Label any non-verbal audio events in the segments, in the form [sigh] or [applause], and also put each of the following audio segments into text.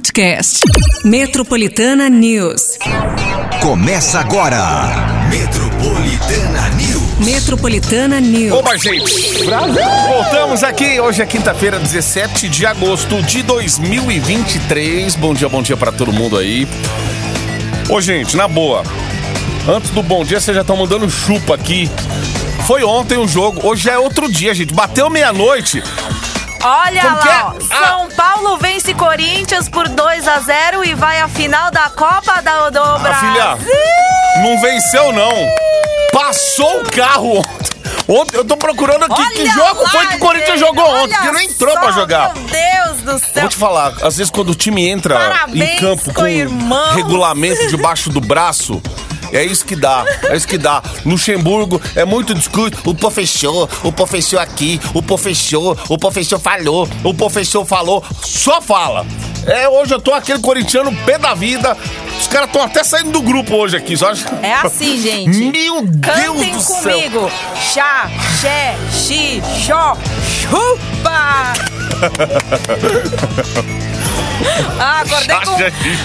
podcast. Metropolitana News. Começa agora. Metropolitana News. Metropolitana News. Oba, gente! Voltamos aqui. Hoje é quinta-feira, 17 de agosto de 2023. Bom dia, bom dia pra todo mundo aí. Ô, gente, na boa. Antes do bom dia, vocês já estão mandando chupa aqui. Foi ontem o jogo, hoje é outro dia, gente. Bateu meia-noite. Olha Como que lá, é? São Paulo vence Corinthians por 2 a 0 e vai à final da Copa da, do Ah, Brasil. filha, não venceu, não. Passou o carro ontem. Ontem eu tô procurando aqui que Olha jogo lá, foi que o Corinthians gente, jogou ontem, que não entrou só, pra jogar. Meu Deus do céu. Vou te falar, às vezes quando o time entra Parabéns, em campo com co-irmãos. regulamento debaixo do braço, é isso que dá, é isso que dá. Luxemburgo é muito discurso, o professor, o professor aqui, o professor, o professor falou, o professor falou, só fala. É, hoje eu tô aquele corintiano pé da vida, os caras estão até saindo do grupo hoje aqui, só É assim, gente. Meu Deus Cantem do céu. comigo. Chá, xé, xi, xó, chupa. [laughs] ah, acordei com...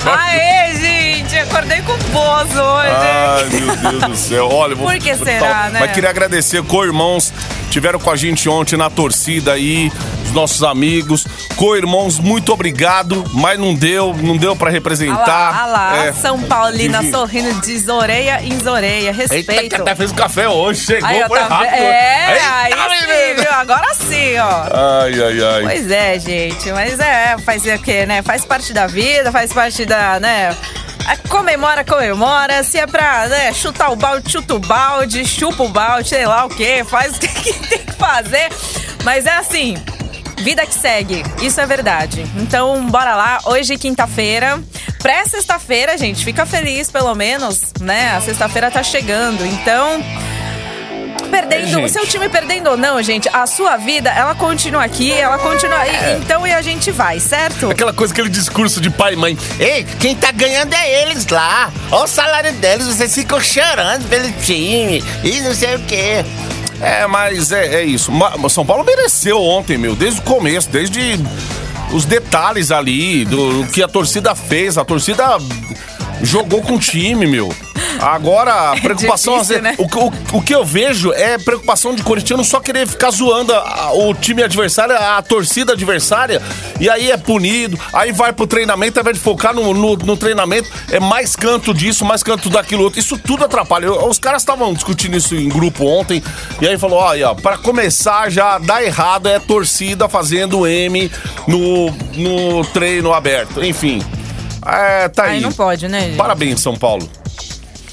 Aê, gente, acordei com bozo hoje. Ai, meu Deus do céu. Olha, vou Por que vou será, falar- né? Mas queria agradecer, co-irmãos, tiveram com a gente ontem na torcida aí, os nossos amigos. Co-irmãos, muito obrigado, mas não deu, não deu pra representar. lá, olha lá, É. São Paulina Divino. sorrindo de zoreia em zoreia. Eita, Respeito. que até fez o café hoje, chegou, Aí, foi tá rápido. É, Eita, aí sim, viu? Agora sim, ó. Ai, ai, ai. Pois é, gente, mas é, fazer o quê, né? Faz parte da vida, faz parte da, né? É, Comemora, comemora. Se é pra né, chutar o balde, chuta o balde, chupa o balde, sei lá o quê, faz o [laughs] que que tem que fazer. Mas é assim, vida que segue, isso é verdade. Então, bora lá. Hoje, quinta-feira. Pré-sexta-feira, gente, fica feliz pelo menos, né? A sexta-feira tá chegando. Então, perdendo, o seu time perdendo ou não, gente, a sua vida, ela continua aqui, ela continua aí. É. Então, e a gente vai, certo? Aquela coisa, aquele discurso de pai e mãe. Ei, quem tá ganhando é eles lá. Olha o salário deles, vocês ficam chorando pelo time e não sei o quê. É, mas é, é isso. São Paulo mereceu ontem, meu, desde o começo, desde os detalhes ali, do, do que a torcida fez. A torcida jogou com o time, meu. Agora, [laughs] a preocupação. difícil, às vezes, né? o, que- o- o que eu vejo é preocupação de corintiano só querer ficar zoando a- o time adversário, a torcida adversária, e aí é punido, aí vai pro treinamento, ao invés de focar no, no- no treinamento, é mais canto disso, mais canto daquilo outro. Isso tudo atrapalha. Eu- Os caras estavam discutindo isso em grupo ontem, e aí falou: olha, para começar já dá errado é torcida fazendo M no, no treino aberto. Enfim. É, tá aí. Aí não pode, né, gente? Parabéns, São Paulo.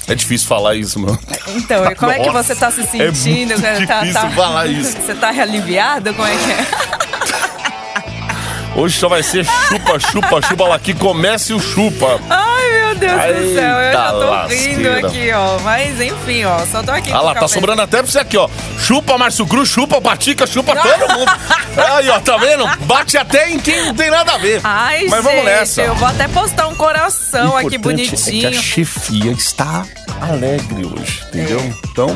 É difícil falar isso, mano. Então, e [laughs] como é que Nossa, você tá se é sentindo? Tá- difícil tá- falar isso. Você tá aliviado? Como é que é? [laughs] Hoje só vai ser chupa, chupa, chupa lá que comece o chupa. Ai, meu Deus do céu, eu já tô Eita rindo lasqueira. aqui, ó. Mas enfim, ó, só tô aqui Ah lá, tá sobrando até pra você aqui, ó. Chupa Márcio Cruz, chupa Patica, chupa [laughs] todo mundo. Aí, ó, tá vendo? Bate até em quem não tem nada a ver. Ai, Mas vamos gente, nessa. eu vou até postar um coração aqui bonitinho. É que a chefia está alegre hoje, entendeu? Então,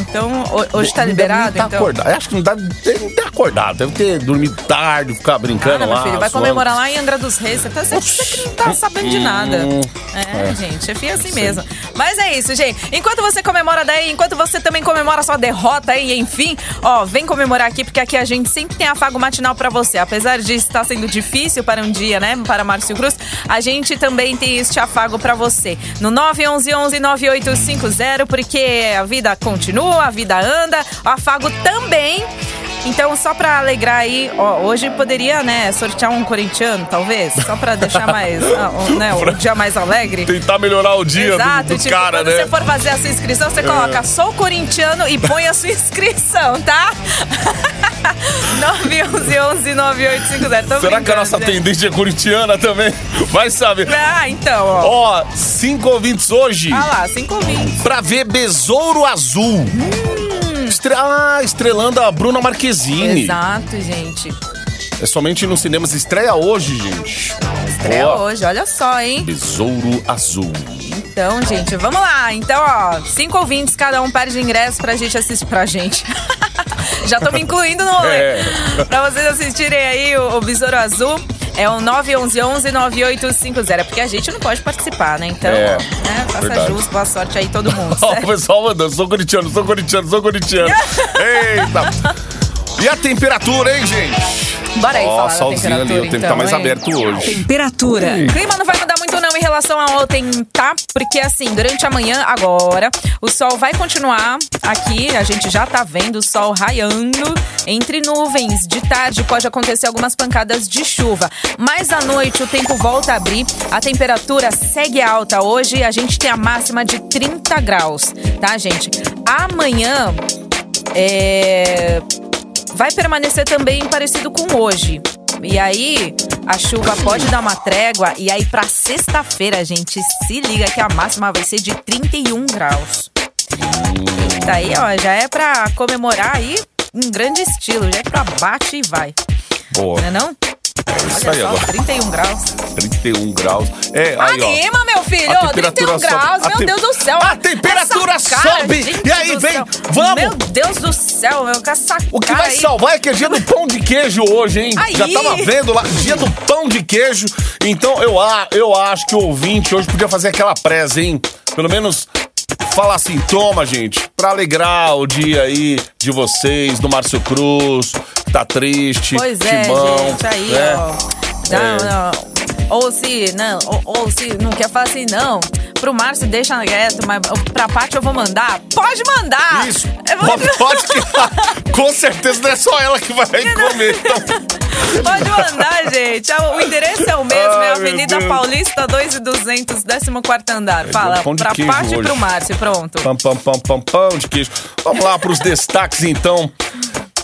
Então, ho- hoje tá não liberado, tá então? acordado. Eu Acho que não dá, deve ter acordado, deve ter dormido tarde, ficar brincando Ah, lá. filho, vai comemorar lá em Angra dos Reis. Você, tá, você, você que não tá sabendo de nada. Hum, É, gente, chefia assim mesmo. Mas é isso, gente. Enquanto você comemora daí, enquanto você também comemora sua derrota aí, enfim, ó, vem comemorar aqui, porque aqui a gente sempre tem afago matinal pra você. Apesar de estar sendo difícil para um dia, né, para Márcio Cruz, a gente também tem este afago pra você. No 911-9850, porque a vida continua, a vida anda, o afago também. Então, só pra alegrar aí, ó, hoje poderia, né, sortear um corintiano, talvez, só pra deixar mais, [laughs] ah, o- né, o dia mais alegre. Tentar melhorar o dia do- Exato, do, tipo, cara, quando né? você for fazer a sua inscrição, você coloca sou corintiano e põe a sua inscrição, tá? [laughs] 911-9850. Será que a nossa atendente é corintiana também? [laughs] Vai saber. Ah, então, ó. Ó, cinco ouvintes hoje Ah lá, cinco ouvintes. pra ver Besouro Azul. Estre- Ah, estrelando a Bruna Marquezine. Exato, gente. É somente nos cinemas. Estreia hoje, gente. Estreia Boa. hoje, olha só, hein? Besouro Azul. Então, gente, vamos lá. Então, ó, cinco ouvintes, cada um perde ingresso pra gente assistir. Pra gente. [laughs] Já tô me incluindo no [laughs] rolê. É. Pra vocês assistirem aí o, o Besouro Azul. É o 911-9850. É porque a gente não pode participar, né? Então, É, né? Faça verdade. jus, boa sorte aí todo mundo. [laughs] Ó, o pessoal mandando, sou corintiano, sou corintiano, sou corintiano. Eita! E a temperatura, hein, gente? Bora aí Ó, falar solzinho ali, temperatura, o tempo então, tá mais hein? aberto hoje. Temperatura. O clima não vai mudar muito não em relação a ontem, tá? Porque assim, durante a manhã, agora, o sol vai continuar aqui, a gente já tá vendo o sol raiando entre nuvens. De tarde pode acontecer algumas pancadas de chuva, mas à noite o tempo volta a abrir, a temperatura segue alta. Hoje a gente tem a máxima de 30 graus, tá, gente? Amanhã é vai permanecer também parecido com hoje. E aí, a chuva pode dar uma trégua. E aí, pra sexta-feira, gente, se liga que a máxima vai ser de 31 graus. Tá aí, ó, já é pra comemorar aí em grande estilo. Já é pra bate e vai. Boa. Não é não? Isso Olha aí só, agora. 31 graus. 31 graus. É, aí, ó. Anima, meu filho! A temperatura 31 graus, sobe. A meu tem- Deus do céu! A temperatura Essa cara, sobe. E aí, vem, céu. vamos. Meu Deus do céu, meu, com essa O que vai aí. salvar é que é dia do pão de queijo hoje, hein? Aí. Já tava vendo lá, dia do pão de queijo. Então eu, eu acho que o ouvinte hoje podia fazer aquela presa, hein? Pelo menos falar assim, toma, gente, pra alegrar o dia aí de vocês, do Márcio Cruz, tá triste, Pois é, Timão, gente, aí, né? ó. Não, É. não. Ou se, não, ou, ou se não quer falar assim, não. Pro Márcio deixa quieto, mas pra Paty eu vou mandar. Pode mandar! Isso, vou- pode, que com certeza não é só ela que vai comer. Então, Pode mandar, gente. O endereço é o mesmo, é Ai, a meu Avenida. Paulista 2 e 200, 14 andar. Fala, pão de pra Paty e pro Márcio, pronto. Pam, pam, pam, pam, pão de queijo. Vamos lá para os destaques, então,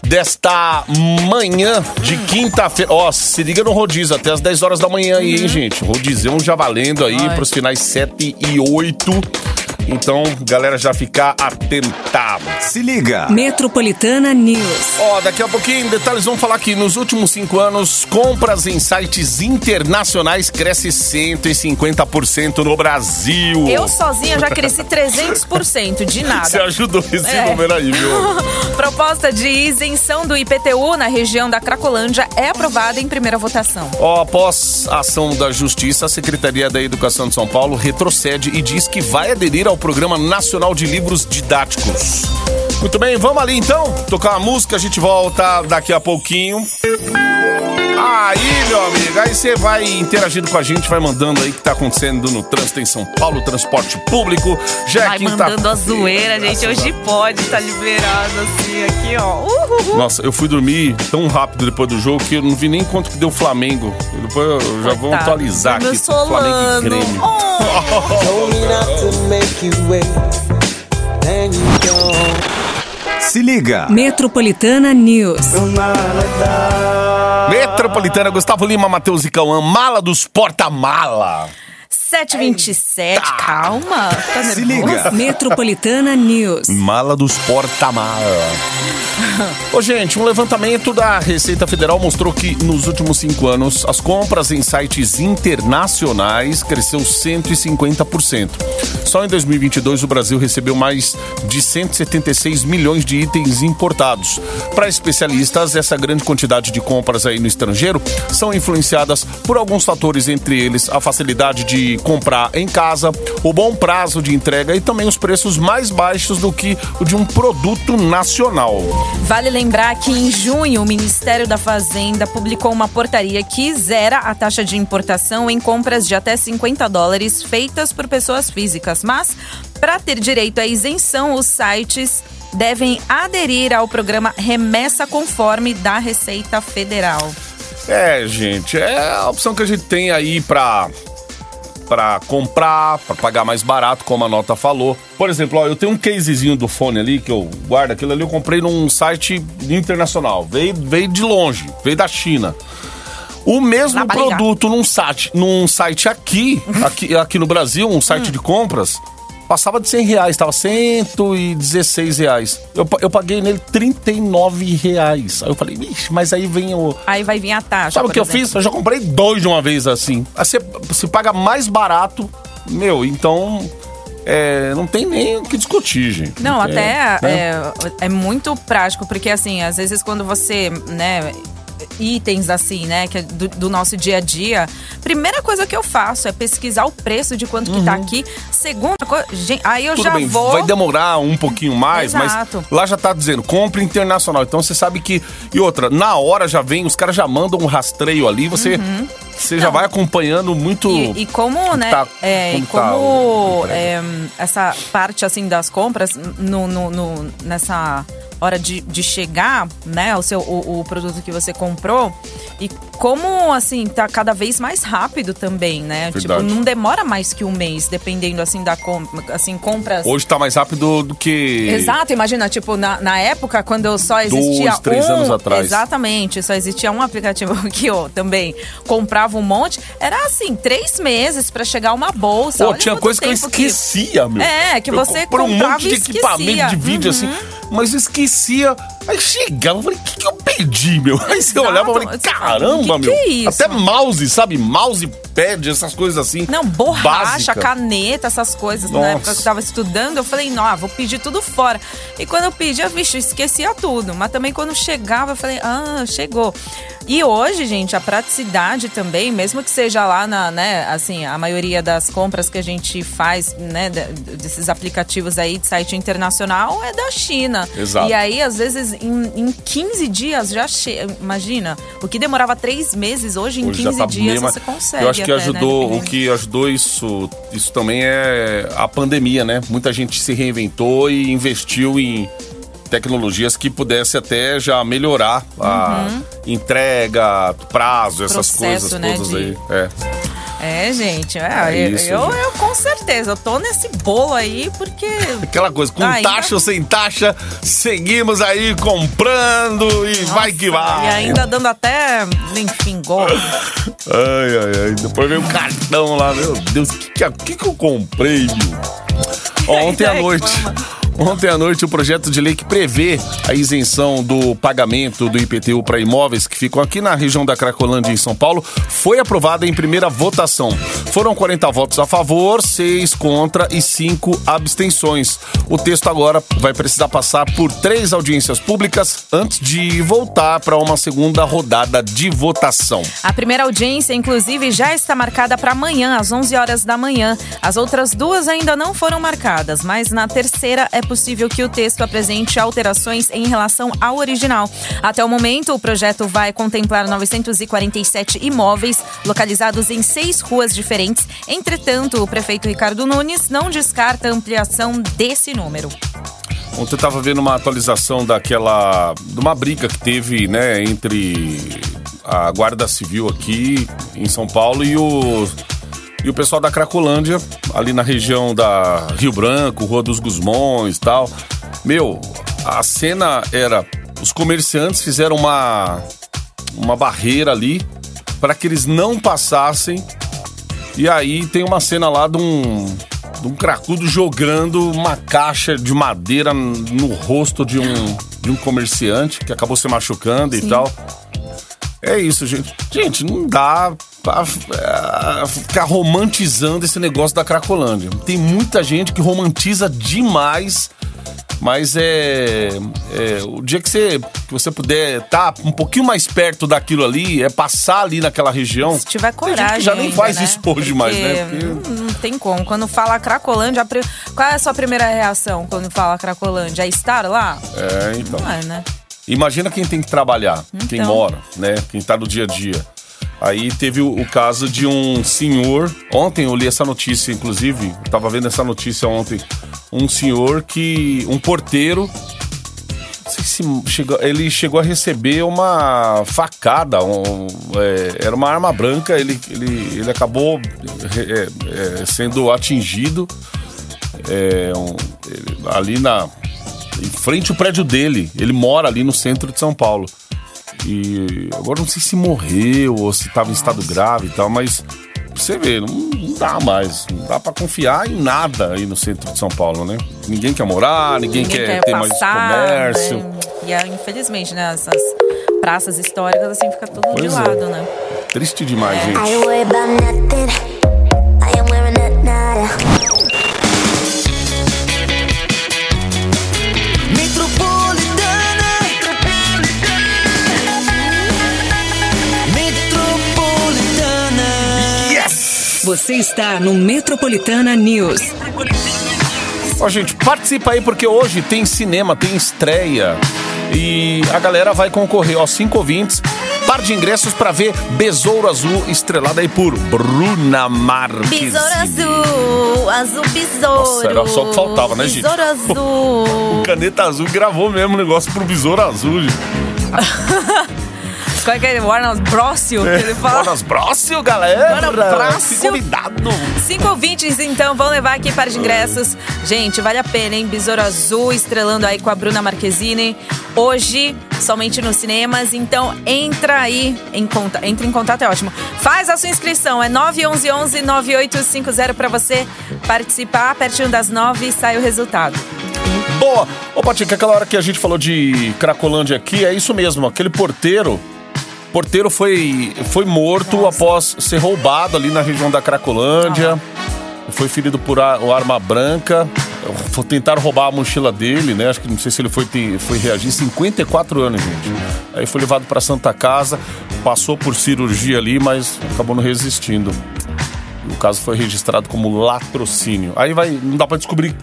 desta manhã de quinta-feira. Ó, se liga no rodízio, até as 10 horas da manhã aí, hein, gente? Rodizão já valendo aí para os finais 7 e 8. Então, galera, já ficar atenta. Se liga. Metropolitana News. Ó, daqui a pouquinho, detalhes, vamos falar que nos últimos cinco anos, compras em sites internacionais cresce 150% no Brasil. Eu sozinha já cresci 300% de [laughs] nada. Você ajudou esse É. número aí, viu? [laughs] Proposta de isenção do IPTU na região da Cracolândia é aprovada em primeira votação. Ó, após a ação da Justiça, a Secretaria da Educação de São Paulo retrocede e diz que vai aderir ao Programa Nacional de Livros Didáticos. Muito bem, vamos ali então, tocar uma música, a gente volta daqui a pouquinho. Aí, meu amigo, aí você vai interagindo com a gente, vai mandando aí o que tá acontecendo no trânsito em São Paulo, transporte público. Já é Vai quinta- mandando a zoeira, gente. Hoje pode, tá liberado assim, aqui, ó. Uhul. Nossa, eu fui dormir tão rápido depois do jogo que eu não vi nem quanto que deu o Flamengo. Depois eu já vou Coitado. atualizar Meu aqui. Flamengo e Grêmio. Oh. Se liga. Metropolitana News. Metropolitana, Gustavo Lima, Matheus e Cauã, mala dos porta-mala. 727, calma. Tá Se nervoso? liga. Metropolitana News. Mala dos porta-mala. [laughs] Ô, gente, um levantamento da Receita Federal mostrou que nos últimos cinco anos as compras em sites internacionais cresceu 150%. Só em 2022 o Brasil recebeu mais de 176 milhões de itens importados. Para especialistas, essa grande quantidade de compras aí no estrangeiro são influenciadas por alguns fatores, entre eles a facilidade de comprar em casa, o bom prazo de entrega e também os preços mais baixos do que o de um produto nacional. Vale lembrar que em junho o Ministério da Fazenda publicou uma portaria que zera a taxa de importação em compras de até 50 dólares feitas por pessoas físicas. Mas, para ter direito à isenção, os sites devem aderir ao programa Remessa Conforme da Receita Federal. É, gente, é a opção que a gente tem aí pra, pra comprar, pra pagar mais barato, como a nota falou. Por exemplo, ó, eu tenho um casezinho do fone ali que eu guardo, aquilo ali eu comprei num site internacional. Veio, veio de longe, veio da China. O mesmo produto num site, num site aqui, aqui, aqui no Brasil, um site de compras, passava de 100 reais, tava 116 reais. Eu, eu paguei nele 39 reais. Aí eu falei, vixe, mas aí vem o, Aí vai vir a taxa. Sabe o que eu exemplo. fiz? Eu já comprei dois de uma vez assim. Aí você, você paga mais barato, meu, então. é, não tem nem o que discutir, gente. Não, É, até né? é, é muito prático, porque assim, às vezes quando você, né, itens assim, né, que é do, do nosso dia a dia, primeira coisa que eu faço é pesquisar o preço de quanto que tá aqui. Segunda coisa, gente, aí eu Tudo já bem, vou vai demorar um pouquinho mais, Exato. mas lá já tá dizendo, compra internacional. Então você sabe que. E outra, na hora já vem, os caras já mandam um rastreio ali, você, você já vai acompanhando muito. E, e como, né, tá- é, como e tá como o é, essa parte, assim, das compras, no, no- no- nessa hora de, de chegar, né, o, seu, o, o produto que você comprou, e como, assim, tá cada vez mais rápido também, né? Verdade. Tipo, não demora mais que um mês, dependendo, assim, da compra, assim, compras... Hoje tá mais rápido do que. Exato, imagina, tipo, na, na época, quando só existia Dois, três um... anos atrás. Exatamente, só existia um aplicativo [laughs] que eu também comprava um monte. Era assim, três meses pra chegar uma bolsa. Pô, Olha tinha coisa que eu tempo que- esquecia, meu. É, que Eu você comprei um comprava monte de e equipamento esquecia. de vídeo, assim, mas eu esquecia. Aí chegava, eu falei, o que, que eu perdi, meu? [laughs] Aí você Exato. olhava e falei, fala, caramba, "Que que meu. é isso?" Até mouse, sabe? Mouse pad, essas coisas assim. Não, borracha, básica. caneta, essas coisas. Na Nossa. época que eu tava estudando, eu falei, não, ah, vou pedir tudo fora. E quando eu pedia, vixe, eu esquecia tudo. Mas também quando chegava, eu falei, ah, chegou. E hoje, gente, a praticidade também, mesmo que seja lá na, né, assim, a maioria das compras que a gente faz, né, de- desses aplicativos aí de site internacional é da China. Exato. E aí, às vezes, em, em 15 dias já chega. Imagina, o que demorava três meses, hoje em Hoje 15 já tá dias mas você consegue. Eu acho que até, né, ajudou, o dependendo. que ajudou isso, isso também é a pandemia, né? Muita gente se reinventou e investiu em tecnologias que pudesse até já melhorar a entrega, prazo, essas Uhum. Processo, coisas né, todas de- aí. É. É, gente, é, É eu, isso, eu, gente. eu com certeza, eu tô nesse bolo aí porque. Aquela coisa, com Ainda- taxa ou sem taxa, seguimos aí comprando e vai que vai. E ainda dando até, enfim, golpe. Ai, ai, ai. Depois veio o cartão lá, meu Deus, o que, que, que, que eu comprei, viu? [laughs] Ontem à Ainda noite. Ontem à noite, o projeto de lei que prevê a isenção do pagamento do IPTU para imóveis que ficam aqui na região da Cracolândia, em São Paulo, foi aprovado em primeira votação. Foram 40 votos a favor, 6 contra e 5 abstenções. O texto agora vai precisar passar por três audiências públicas antes de voltar para uma segunda rodada de votação. A primeira audiência, inclusive, já está marcada para amanhã, às 11 horas da manhã. As outras duas ainda não foram marcadas, mas na terceira é possível que o texto apresente alterações em relação ao original. Até o momento, o projeto vai contemplar 947 imóveis localizados em seis ruas diferentes. Entretanto, o prefeito Ricardo Nunes não descarta ampliação desse número. Ontem eu tava vendo uma atualização daquela. de uma briga que teve, né, entre a Guarda Civil aqui em São Paulo e o. E o pessoal da Cracolândia, ali na região da Rio Branco, Rua dos Gusmões e tal. Meu, a cena era. Os comerciantes fizeram uma. uma barreira ali para que eles não passassem e aí tem uma cena lá de um, de um cracudo jogando uma caixa de madeira no rosto de um, de um comerciante que acabou se machucando e tal. É isso, gente. Gente, não dá pra é, ficar romantizando esse negócio da Cracolândia. Tem muita gente que romantiza demais. Mas é, é, O dia que você, que você puder estar um pouquinho mais perto daquilo ali, é passar ali naquela região. Se tiver coragem. já nem faz né? isso hoje mais, né? Porque Porque- Não, tem como. Quando fala Cracolândia, a qual é a sua primeira reação quando fala Cracolândia? É estar lá? É, então. Não é, né? Imagina quem tem que trabalhar, quem Então. mora, né? Quem tá no dia a dia. Aí teve o, caso de um senhor. Ontem eu li essa notícia, inclusive. Eu tava vendo essa notícia ontem. Um senhor que. Um porteiro. Se chegou, ele chegou a receber uma facada. um- é, era uma arma branca. Ele, ele, ele acabou é, é, sendo atingido. é, um- ali na em frente ao prédio dele. Ele mora ali no centro de São Paulo. E agora não sei se morreu ou se estava em estado grave e tal, mas você vê, não, não dá mais. Não dá pra confiar em nada aí no centro de São Paulo, né? Ninguém quer morar, ninguém, quer, ter mais comércio. né? E é, infelizmente, né? Essas praças históricas, assim, fica tudo de Pois é. lado, né? Triste demais, gente. Você está no Metropolitana News. Ó, gente, participa aí porque hoje tem cinema, tem estreia. E a galera vai concorrer, ó, cinco ouvintes. Par de ingressos pra ver Besouro Azul, estrelada aí por Bruna Marques. Besouro azul, azul besouro. Nossa, era só o que faltava, né, gente? Besouro [laughs] azul. Caneta Azul gravou mesmo o negócio pro Besouro Azul, gente. [laughs] Qual é que é? Warner Brócio, que ele fala. Bonas Brócio, galera. Warner Brócio. Convidado. Cinco ouvintes, então, vão levar aqui para de ingressos. Gente, vale a pena, hein? Besouro Azul, estrelando aí com a Bruna Marquezine. Hoje, somente nos cinemas. Então, entra aí em conta. Entra em contato, é ótimo. Faz a sua inscrição. É 911-9850 para você participar. Pertinho das nove sai o resultado. Boa. Ô, Patica, aquela hora que a gente falou de Cracolândia aqui, é isso mesmo. Aquele porteiro. Porteiro foi, foi morto após ser roubado ali na região da Cracolândia. Foi ferido por a- o arma branca. Tentaram roubar a mochila dele, né? Acho que não sei se ele foi, te- foi reagir. 54 anos, gente. Aí foi levado pra Santa Casa, passou por cirurgia ali, mas acabou não resistindo. O caso foi registrado como latrocínio. Aí vai, não dá pra descobrir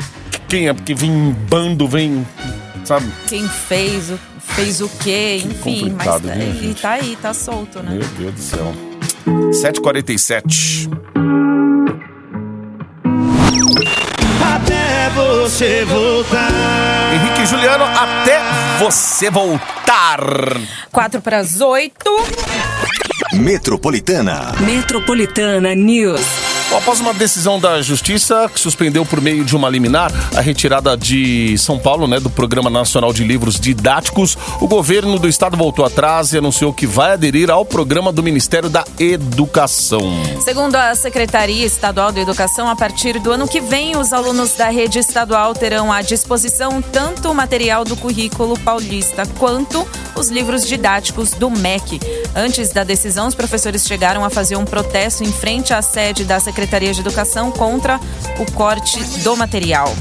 quem é, porque vem em bando, vem, sabe? Quem fez o, fez o quê, enfim. Mas complicado, tá, viu, ele gente? tá aí, tá solto, né? Meu Deus do céu. 7h47. Até você voltar. Henrique e Juliano, até você voltar. Quatro para as oito. Metropolitana. Metropolitana News. Após uma decisão da Justiça que suspendeu por meio de uma liminar a retirada de São Paulo, né, do Programa Nacional de Livros Didáticos, o governo do estado voltou atrás e anunciou que vai aderir ao programa do Ministério da Educação. Segundo a Secretaria Estadual de Educação, a partir do ano que vem, os alunos da rede estadual terão à disposição tanto o material do currículo paulista quanto os livros didáticos do MEC. Antes da decisão, os professores chegaram a fazer um protesto em frente à sede da Secretaria de Educação contra o corte do material.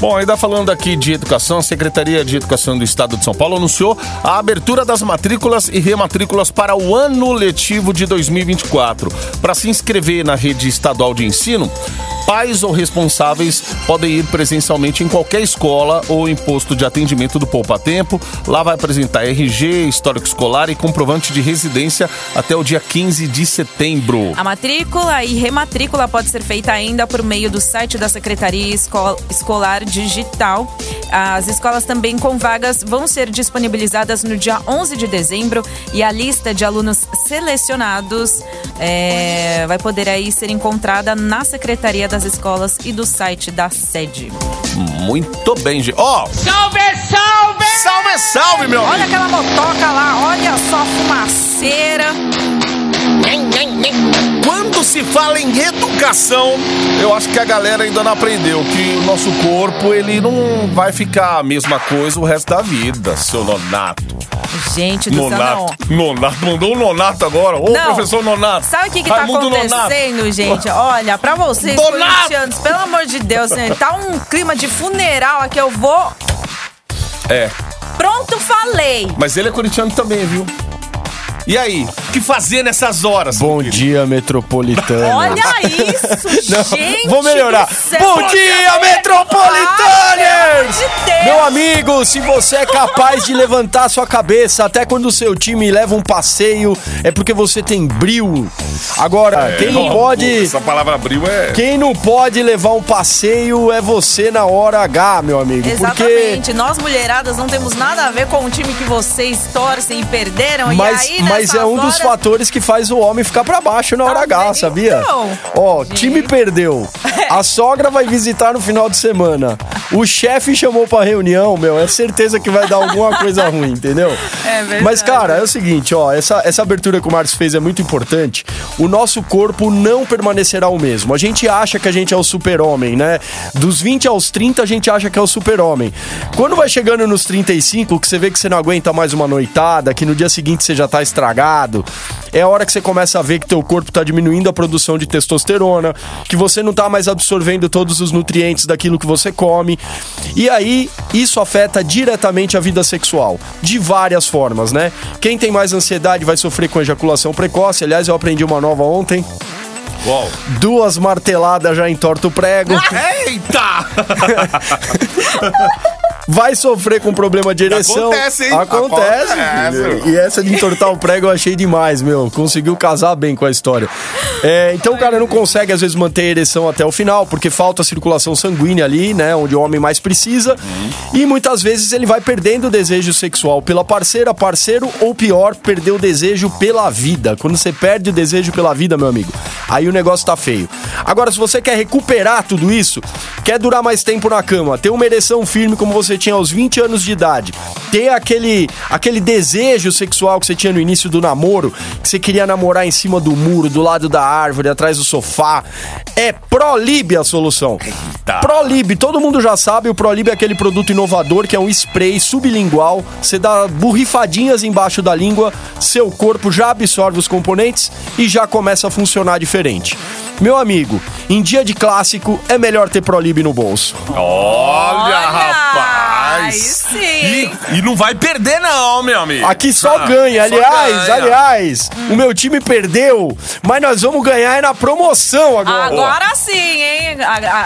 Bom, ainda falando aqui de educação, a Secretaria de Educação do Estado de São Paulo anunciou a abertura das matrículas e rematrículas para o ano letivo de 2024. Para se inscrever na rede estadual de ensino, pais ou responsáveis podem ir presencialmente em qualquer escola ou em posto de atendimento do Poupa Tempo. Lá vai apresentar RG, histórico escolar e comprovante de residência até o dia 15 de setembro. A matrícula e rematrícula pode ser feita ainda por meio do site da Secretaria Esco- Escolar Digital. As escolas também com vagas vão ser disponibilizadas no dia 11 de dezembro e a lista de alunos selecionados é, vai poder aí ser encontrada na Secretaria das Escolas e do site da sede. Muito bem, gente. Ó, Salve, salve! salve, salve, meu Olha aquela motoca lá, olha só a fumaceira. Quando se fala em educação, eu acho que a galera ainda não aprendeu que o nosso corpo ele não vai ficar a mesma coisa o resto da vida, seu nonato. Gente do céu, não. Nonato. Nonato. Mandou um nonato agora. Ô, Não. professor Nonato. Sabe o que, que tá Raimundo Nonato. acontecendo, gente? Olha, pra vocês, Donato! corintianos, pelo amor de Deus, né? tá um clima de funeral aqui. Eu vou. É, Pronto, falei. mas ele é corintiano também, viu? E aí, o que fazer nessas horas? Bom dia, metropolitana. Olha [laughs] isso, Não, gente. vou melhorar. do céu. Bom dia, Ai, Deus. Meu amigo, se você é capaz de levantar sua cabeça até quando o seu time leva um passeio, é porque você tem bril. Agora, quem não pode. Essa palavra abril é. Quem não pode levar um passeio é você na hora H, meu amigo. Porque. Exatamente. Nós, mulheradas, não temos nada a ver com o time que vocês torcem e perderam. Mas, e aí, mas é um dos fatores que faz o homem ficar pra baixo na hora H, Também, sabia? então. Ó, Gente. time perdeu. [laughs] A sogra vai visitar no final de semana. O chefe chamou pra reunião, meu, é certeza que vai dar alguma coisa ruim, entendeu? [laughs] É verdade. Mas, cara, é o seguinte, ó, essa, essa abertura que o Marcos fez é muito importante. O nosso corpo não permanecerá o mesmo. A gente acha que a gente é o super-homem, né? Dos 20 aos 30, a gente acha que é o super-homem. Quando vai chegando nos 35, que você vê que você não aguenta mais uma noitada, que no dia seguinte você já tá estragado, é a hora que você começa a ver que teu corpo tá diminuindo a produção de testosterona, que você não tá mais absorvendo todos os nutrientes daquilo que você come. E aí, isso afeta diretamente a vida sexual, de várias formas, né? Quem tem mais ansiedade vai sofrer com ejaculação precoce. Aliás, eu aprendi uma nova ontem. Duas marteladas já entorta o prego. [laughs] Eita! [laughs] Vai sofrer com problema de ereção. Acontece, hein? Acontece. Acontece. E essa de entortar o prego eu achei demais, meu. Conseguiu casar bem com a história. É, então o cara não consegue, às vezes, manter a ereção até o final, porque falta circulação sanguínea ali, né? Onde o homem mais precisa. E muitas vezes ele vai perdendo o desejo sexual pela parceira, parceiro, ou pior, perder o desejo pela vida. Quando você perde o desejo pela vida, meu amigo, aí o negócio tá feio. Agora, se você quer recuperar tudo isso, quer durar mais tempo na cama, ter uma ereção firme como você tinha aos 20 anos de idade, ter aquele, aquele desejo sexual que você tinha no início do namoro, que você queria namorar em cima do muro, do lado da árvore, atrás do sofá, é Prolib a solução. Prolib, todo mundo já sabe, o Prolib é aquele produto inovador que é um spray sublingual, você dá borrifadinhas embaixo da língua, seu corpo já absorve os componentes e já começa a funcionar diferente. Meu amigo, em dia de clássico é melhor ter Prolib no bolso. Olha, rapaz! Aí sim, E, e não vai perder, não, meu amigo. Aqui só Ah, ganha. só Aliás, ganha. aliás, o meu time perdeu, mas nós vamos ganhar é na promoção agora. Agora sim, hein?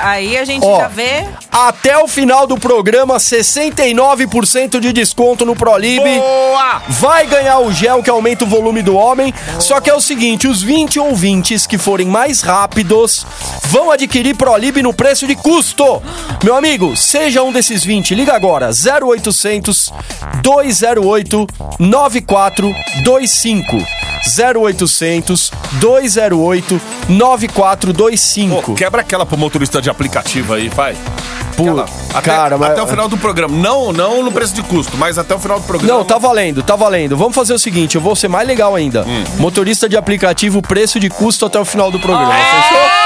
Aí a gente Ó. já vê. Até o final do programa, 69% de desconto no Prolib. Boa! Vai ganhar o gel que aumenta o volume do homem. Só que é o seguinte: os 20 ouvintes que forem mais rápidos vão adquirir Prolib no preço de custo. Meu amigo, seja um desses 20. Liga agora: 0800 208 9425. 0800 208 9425. Pô, quebra aquela pro motorista de aplicativo aí, vai. Pô, Aquela. Até, cara, mas- até o final do programa. Não, não no preço de custo, mas até o final do programa. Não, tá valendo, tá valendo. Vamos fazer o seguinte, eu vou ser mais legal ainda. Hum. Motorista de aplicativo, preço de custo até o final do programa. Fechou?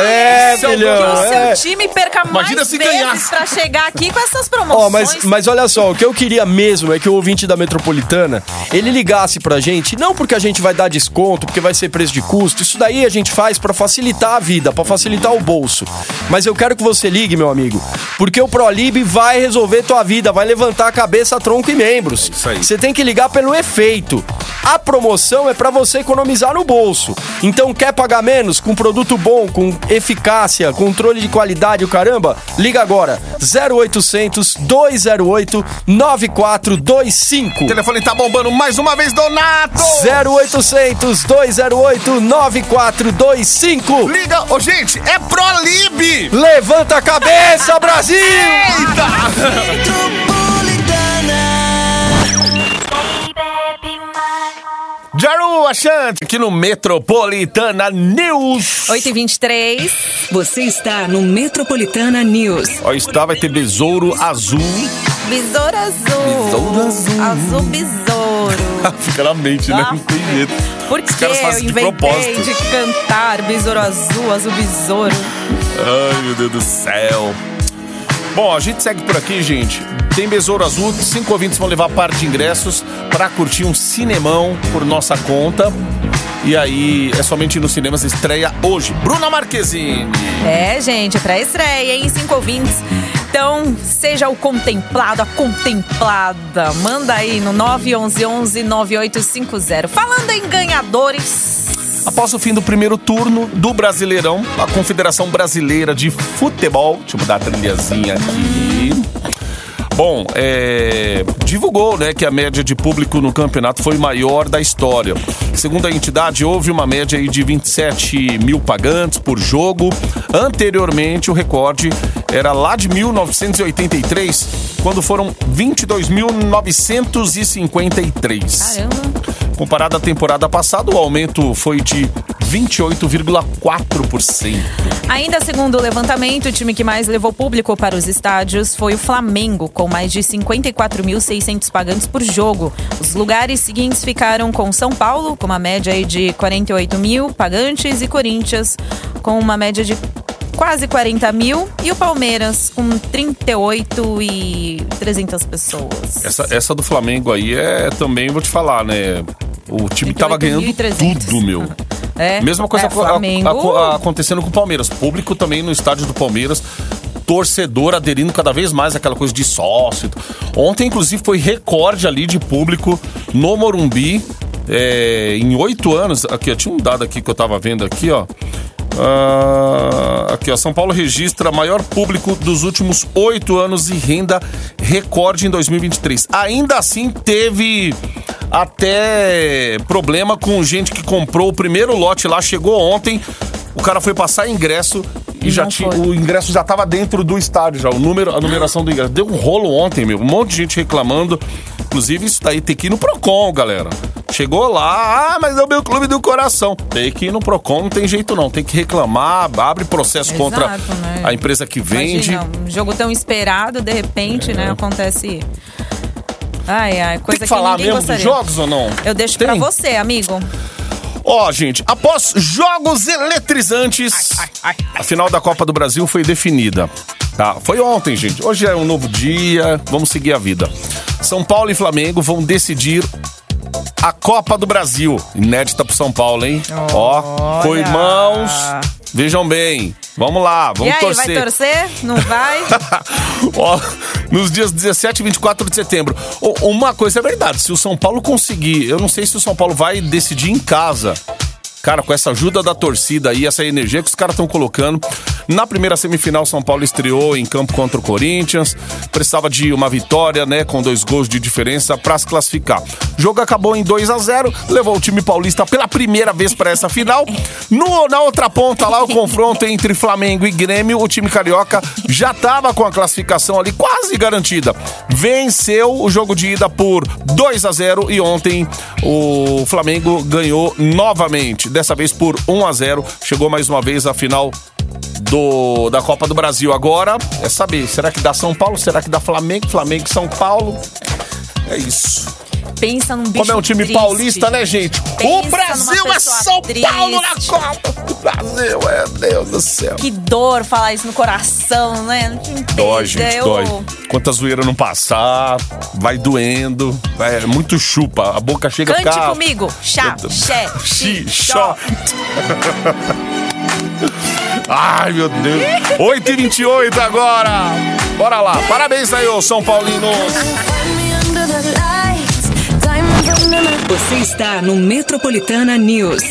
É, é filhão. Que o seu é. time perca Imagina mais se vezes ganhasse. pra chegar aqui com essas Ó, promoções. mas, mas olha só, o que eu queria mesmo é que o ouvinte da Metropolitana, ele ligasse pra gente, não porque a gente vai dar desconto, porque vai ser preço de custo, isso daí a gente faz pra facilitar a vida, pra facilitar o bolso. Mas eu quero que você ligue, meu amigo, porque o Prolib vai resolver tua vida, vai levantar a cabeça, tronco e membros. isso aí. Você tem que ligar pelo efeito. A promoção é pra você economizar no bolso. Então quer pagar menos com produto bom, com eficácia, controle de qualidade, o caramba? Liga agora. 0800 208 9425. O telefone tá bombando mais uma vez, Donato! 0800 208 9425. Liga, ô gente, é Prolib! Levanta a cabeça, Brasil! Jaru Achante, aqui no Metropolitana News. 8h23. Você está no Metropolitana News. Ó, está, vai ter besouro azul. Besouro azul. Besouro azul. Azul besouro. [laughs] Fica na mente, né? Ah. Não tem jeito. Por Os que caras eu fazem de inventei propósito. de cantar besouro azul, azul besouro? Ai, meu Deus do céu. Bom, a gente segue por aqui, gente. Tem Besouro Azul, cinco ouvintes vão levar parte de ingressos para curtir um cinemão por nossa conta. E aí, é somente nos cinemas, estreia hoje. Bruna Marquezine. É, gente, pra estreia, hein? Cinco ouvintes. Então, seja o contemplado, a contemplada. Manda aí no 911-9850. Falando em ganhadores. Após o fim do primeiro turno do Brasileirão, a Confederação Brasileira de Futebol, deixa eu mudar a trilhazinha aqui. Bom, é, divulgou né, que a média de público no campeonato foi maior da história. Segundo a entidade, houve uma média de 27 mil pagantes por jogo. Anteriormente, o recorde era lá de 1983, quando foram 22.953. Caramba. Comparado à temporada passada, o aumento foi de 28,4%. Ainda segundo o levantamento, o time que mais levou público para os estádios foi o Flamengo, com mais de 54.600 pagantes por jogo. Os lugares seguintes ficaram com São Paulo, com uma média de 48 mil pagantes, e Corinthians, com uma média de quase 40 mil, e o Palmeiras, com 38 e 300 pessoas. Essa, essa do Flamengo aí é também, vou te falar, né? O time tava ganhando 38.300. tudo, meu. É, Mesma coisa é, a- Flamengo. aco- acontecendo com o Palmeiras. Público também no estádio do Palmeiras. Torcedor aderindo cada vez mais àquela coisa de sócio. Ontem, inclusive, foi recorde ali de público no Morumbi. é, em oito anos, aqui, ó, tinha um dado aqui que eu tava vendo aqui, ó. Ah, aqui, ó, São Paulo registra maior público dos últimos oito anos e renda recorde em 2023. Ainda assim, teve até problema com gente que comprou o primeiro lote lá, chegou ontem, o cara foi passar ingresso e, E já tinha, o ingresso já tava dentro do estádio já, o número, a numeração do ingresso. Deu um rolo ontem, meu, um monte de gente reclamando. Inclusive, isso daí tem que ir no Procon, galera. Chegou lá, ah, mas é o meu clube do coração. Tem que ir no Procon, não tem jeito não. Tem que reclamar, abre processo Exato, contra né? a empresa que vende. Imagina, um jogo tão esperado, de repente, né, acontece. Ai, ai, Tem coisa que falar mesmo gostaria. dos jogos ou não? Eu deixo pra você, amigo. Ó, gente, após jogos eletrizantes, a final da Copa do Brasil foi definida. Tá? Foi ontem, gente. Hoje é um novo dia, vamos seguir a vida. São Paulo e Flamengo vão decidir a Copa do Brasil. Inédita pro São Paulo, hein? Ó, com Olha. irmãos. Vejam bem. Vamos lá, e vamos aí, torcer. vai torcer? Não vai? [laughs] Ó, nos dias 17 e 24 de setembro. Uma coisa é verdade, se o São Paulo conseguir, eu não sei se o São Paulo vai decidir em casa. Cara, com essa ajuda da torcida aí, essa energia que os caras estão colocando. Na primeira semifinal, São Paulo estreou em campo contra o Corinthians. Precisava de uma vitória, né? Com dois gols de diferença para se classificar. O jogo acabou em 2 a 0 levou o time paulista pela primeira vez para essa final. No, na outra ponta lá, o confronto entre Flamengo e Grêmio, o time carioca já estava com a classificação ali quase garantida. Venceu o jogo de ida por 2 a 0 e ontem o Flamengo ganhou novamente, dessa vez por 1 a 0. Chegou mais uma vez à final do, da Copa do Brasil. Agora é saber, será que dá São Paulo? Será que dá Flamengo? Flamengo São Paulo? É isso. Pensa num bicho Como é um time triste, paulista, né, gente? Pensa o Brasil é São Paulo na triste. Copa. O Brasil, é Deus do céu. Que dor falar isso no coração, né? Dói, gente, Eu- dói. Quanta zoeira não passar, vai doendo, é muito chupa, a boca chega a Cante ficar... comigo. Chá, xé, [laughs] Xi, xó. [laughs] Ai, meu Deus. 8h28 agora. Bora lá. Parabéns aí, ô São Paulinos. Você está no Metropolitana News.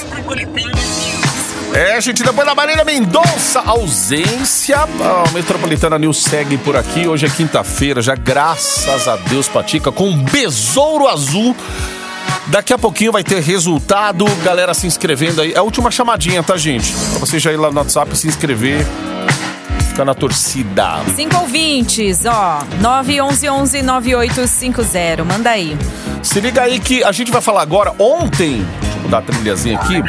É, gente, depois da Marília Mendonça, ausência. A Metropolitana News segue por aqui. Hoje é quinta-feira, já graças a Deus, Patica, com um besouro azul. Daqui a pouquinho vai ter resultado, galera se inscrevendo aí. É a última chamadinha, tá, gente? Pra você já ir lá no WhatsApp e se inscrever. Ficar na torcida. Cinco ouvintes, ó. 911-9850. Manda aí. Se liga aí que a gente vai falar agora. Ontem, deixa eu mudar a trilhazinha aqui.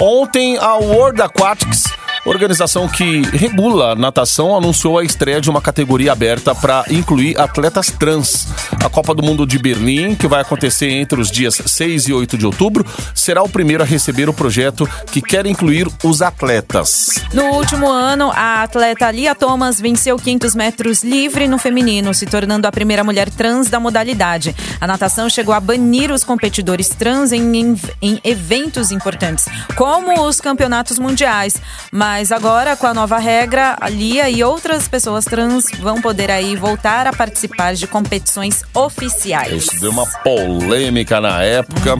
Ontem a World Aquatics, organização que regula a natação, anunciou a estreia de uma categoria aberta para incluir atletas trans. A Copa do Mundo de Berlim, que vai acontecer entre os dias 6 e 8 de outubro, será o primeiro a receber o projeto que quer incluir os atletas. No último ano, a atleta Lia Thomas venceu 500 metros livre no feminino, se tornando a primeira mulher trans da modalidade. A natação chegou a banir os competidores trans em, em- em eventos importantes, como os campeonatos mundiais. Mas agora, com a nova regra, a Lia e outras pessoas trans vão poder aí voltar a participar de competições oficiais. Isso deu uma polêmica na época.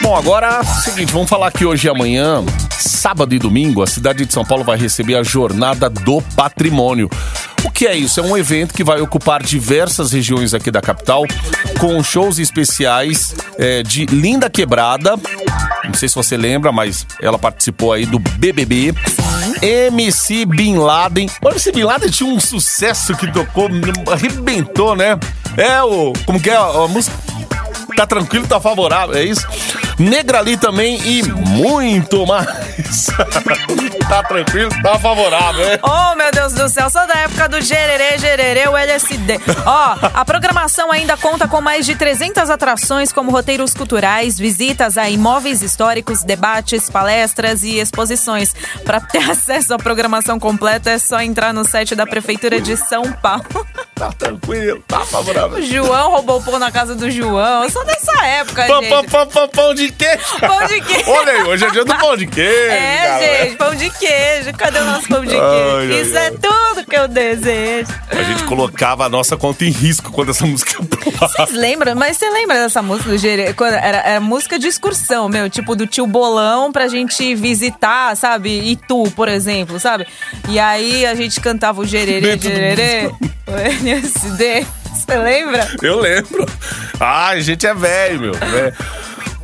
Bom, agora, seguinte, vamos falar que hoje e amanhã, sábado e domingo, a cidade de São Paulo vai receber a Jornada do Patrimônio. O que é isso? É um evento que vai ocupar diversas regiões aqui da capital, com shows especiais é, de Linda Quebrada. Não sei se você lembra, mas ela participou aí do BBB. MC Bin Laden. O MC Bin Laden tinha um sucesso que tocou, arrebentou, né? É o. Como que é a, a música? Tá tranquilo, tá favorável, é isso? Negrali também e muito mais. [laughs] tá tranquilo, tá favorável, é? Oh, meu Deus do céu, sou da época do gererê, gererê, o LSD. Ó, a programação ainda conta com mais de 300 atrações, como roteiros culturais, visitas a imóveis históricos, debates, palestras e exposições. Para ter [laughs] acesso à programação completa, é só entrar no site da Prefeitura de São Paulo. Tá tranquilo, tá favorável. O João roubou o pão na casa do João. Eu sou dessa época, Pão, gente. pão, pão, pão, pão de queijo. [laughs] Pão de queijo. Olha aí, hoje é dia do pão de queijo. É, galera. gente, pão de queijo. Cadê o nosso pão de Ai, queijo? ai, Isso ai. é tudo que eu desejo. A gente colocava a nossa conta em risco quando essa música pulava. Vocês lembram? Mas você lembra dessa música do? Quando Era, era música de excursão, meu. Tipo, do tio Bolão pra gente visitar, sabe? Itu, por exemplo, sabe? E aí a gente cantava o Gererê, Gererê, o NSD. [laughs] Você lembra? Eu lembro. Ah, a gente é velho, meu. né?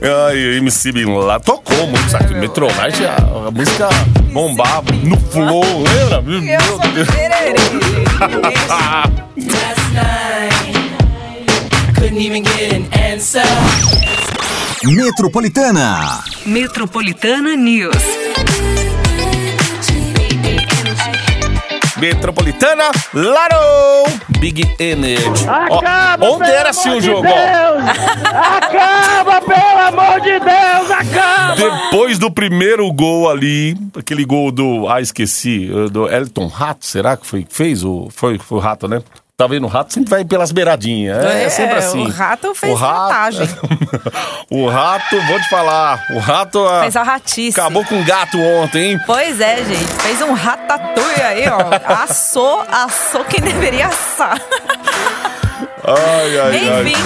Ai, MC Bin lá tocou muito, sabe? Metrolite, a, a música bombava no flow, lembra? Meu Deus. Ah, Metropolitana. Metropolitana News. Metropolitana, Laro, Big Energy. Ó, Acaba, ontem pelo era assim o de jogo, ó. Deus! Acaba, pelo amor de Deus, acaba! Depois do primeiro gol ali, aquele gol do. Ah, esqueci. Do Elton Rato, será que foi que fez? Foi, foi o Rato, né? Tá vendo? O rato sempre vai pelas beiradinhas. É, É, sempre assim. o rato fez vantagem. [laughs] o rato, vou te falar. O rato. ah, Fez a ratice. Acabou com o gato ontem, hein? Pois é, gente. Fez um ratatouille aí, ó. [laughs] Assou, assou quem deveria assar. Ai, ai, ai. Enfim.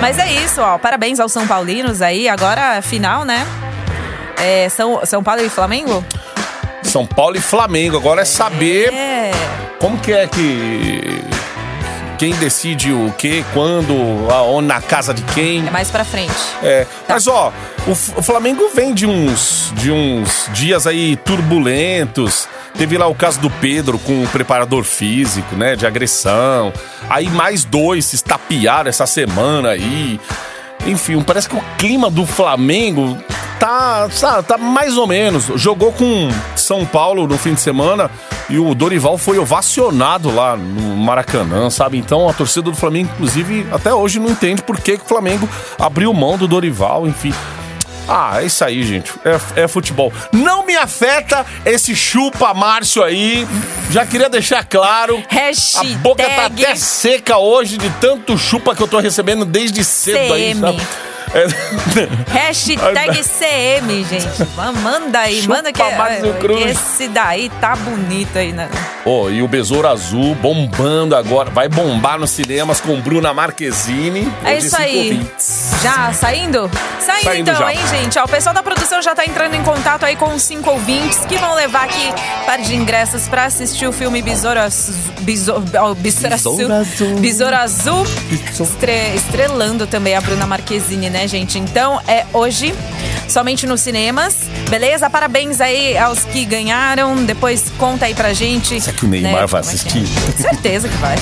Mas é isso, ó. Parabéns aos São Paulinos aí. Agora, final, né? É, São, São Paulo e Flamengo? São Paulo e Flamengo. Agora é saber É. como que é que. Quem decide o quê, quando, aonde, na casa de quem. É mais pra frente. É, mas ó, o, o Flamengo vem de uns, de uns dias aí turbulentos. Teve lá o caso do Pedro com o preparador físico, né, de agressão. Aí mais dois se estapearam essa semana aí. Enfim, parece que o clima do Flamengo tá, sabe, tá mais ou menos. Jogou com São Paulo no fim de semana e o Dorival foi ovacionado lá no Maracanã, sabe? Então a torcida do Flamengo, inclusive, até hoje não entende por que, que o Flamengo abriu mão do Dorival, enfim. Ah, é isso aí, gente. É, é futebol. Não me afeta esse chupa Márcio aí. Já queria deixar claro. Hashtag A boca tá até seca hoje de tanto chupa que eu tô recebendo desde cedo aí, CM. sabe? É. Hashtag [laughs] CM, gente. Ma- Manda aí, Chupa manda que, esse daí tá bonito aí, né? Ô, e o Besouro Azul bombando agora. Vai bombar nos cinemas com Bruna Marquezine. É isso aí. ouvintes. Já saindo? Saindo, Saindo então, já. hein, gente? Ó, o pessoal da produção já tá entrando em contato aí com os cinco ouvintes que vão levar aqui par de ingressos pra assistir o filme Besouro Azul. Besouro, Besouro Azul. Besouro Azul. Besouro Azul. Estre- estrelando também a Bruna Marquezine, né, gente? Então, é hoje, somente nos cinemas. Beleza? Parabéns aí aos que ganharam. Depois conta aí pra gente. Será que o Neymar né, vai é que é. assistir? Certeza que vai.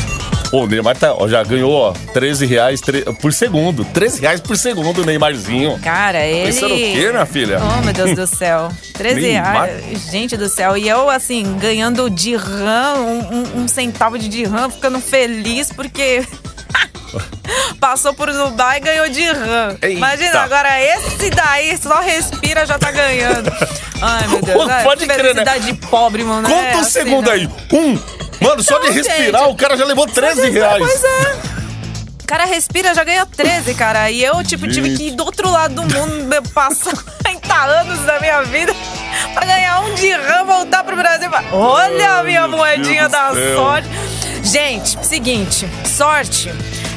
Ô, o Neymar tá, ó, já ganhou, ó, 13 reais tre- por segundo. 13 reais por segundo o Neymarzinho. Cara, ele. Pensando o quê, minha filha? Oh, meu Deus do céu. 13 Neymar. reais. Gente do céu. E eu, assim, ganhando dirham, um, um- um centavo de dirham, ficando feliz porque. Passou por Dubai e ganhou dirham. Eita. Imagina, agora esse daí só respira já tá ganhando. Ai, meu Deus. Pode que crer, né? felicidade pobre, mano. Conta É um assim, segundo né? aí. Um. Mano, só de Então, respirar, gente, o cara já levou 13 Pois é, reais. Pois é. O cara respira, já ganha 13, cara. E eu, tipo, tive que ir do outro lado do mundo, [laughs] passar 40 anos da minha vida pra ganhar um dirham, voltar pro Brasil. Olha a minha meu moedinha Deus da sorte. Gente, seguinte, sorte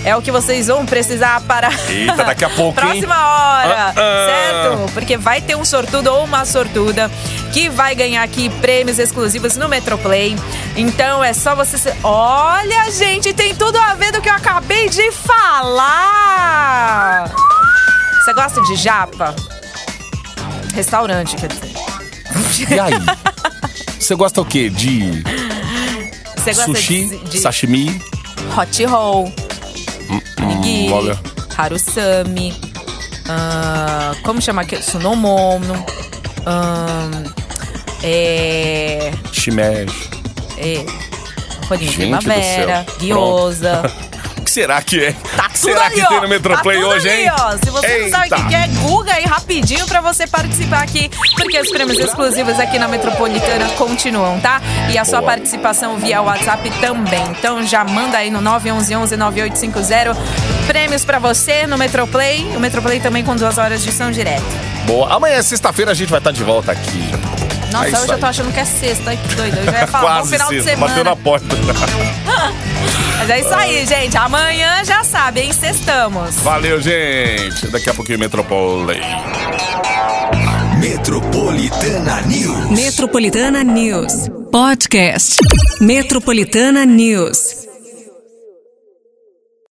é o que vocês vão precisar para Eita, daqui a [laughs] pouco, próxima hora, Ah, ah. certo? Porque vai ter um sortudo ou uma sortuda que vai ganhar aqui prêmios exclusivos no Metroplay. Então é só você. Se... Olha, gente, tem tudo a ver do que eu acabei de falar. Você gosta de japa? Restaurante, quer dizer. E aí? Você gosta o quê? De Você gosta sushi, de, de sashimi? hot roll, onigiri, olha. harusami, ah, como chama aquele? Sunomono, ahn, é, Shimeji. é, do primavera, gyoza. [laughs] O que será que é? Tá será ali, que ó. tem no Metroplay tá hoje, ali, hein? ó. Se você não sabe o que Eita. é, Guga aí rapidinho pra você participar aqui, porque os prêmios exclusivos aqui na Metropolitana continuam, tá? E a sua Boa. participação via WhatsApp também. Então já manda aí no 911-9850 prêmios pra você no Metroplay. O Metroplay também com duas horas de som direto. Boa. Amanhã, sexta-feira, a gente vai estar de volta aqui. Nossa, É eu tô aí. achando que é sexta. Que doido. Eu já ia [laughs] falar, Quase final de cedo, semana. bateu na porta. [laughs] Mas é isso aí, gente. Amanhã já sabe, hein? Sextamos. Valeu, gente. Daqui a pouquinho, Metropole. Metropolitana News. Metropolitana News. Podcast. Metropolitana News.